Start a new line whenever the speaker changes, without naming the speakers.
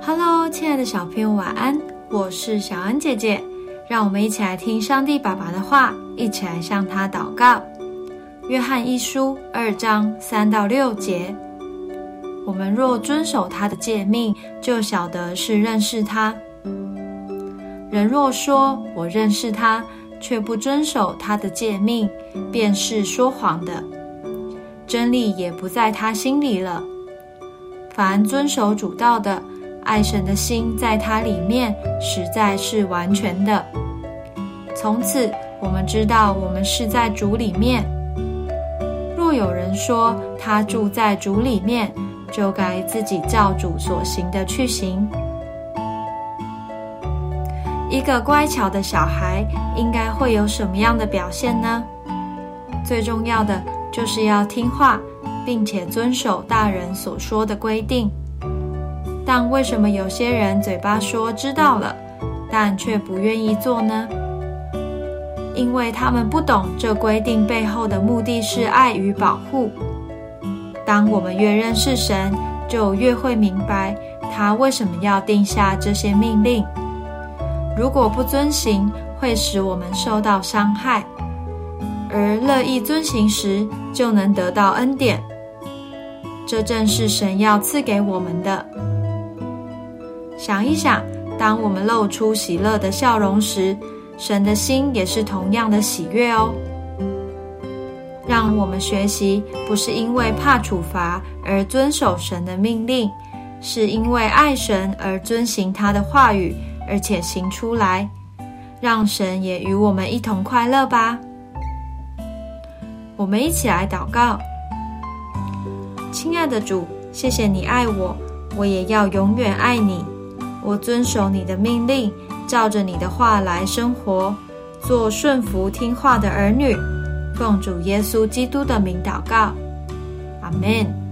Hello，亲爱的小朋友，晚安！我是小恩姐姐，让我们一起来听上帝爸爸的话，一起来向他祷告。约翰一书二章三到六节：我们若遵守他的诫命，就晓得是认识他。人若说我认识他，却不遵守他的诫命，便是说谎的，真理也不在他心里了。凡遵守主道的，爱神的心在他里面，实在是完全的。从此，我们知道我们是在主里面。若有人说他住在主里面，就该自己照主所行的去行。一个乖巧的小孩应该会有什么样的表现呢？最重要的就是要听话，并且遵守大人所说的规定。但为什么有些人嘴巴说知道了，但却不愿意做呢？因为他们不懂这规定背后的目的是爱与保护。当我们越认识神，就越会明白他为什么要定下这些命令。如果不遵行，会使我们受到伤害；而乐意遵行时，就能得到恩典。这正是神要赐给我们的。想一想，当我们露出喜乐的笑容时，神的心也是同样的喜悦哦。让我们学习，不是因为怕处罚而遵守神的命令，是因为爱神而遵行他的话语。而且行出来，让神也与我们一同快乐吧。我们一起来祷告，亲爱的主，谢谢你爱我，我也要永远爱你。我遵守你的命令，照着你的话来生活，做顺服听话的儿女。奉主耶稣基督的名祷告，阿门。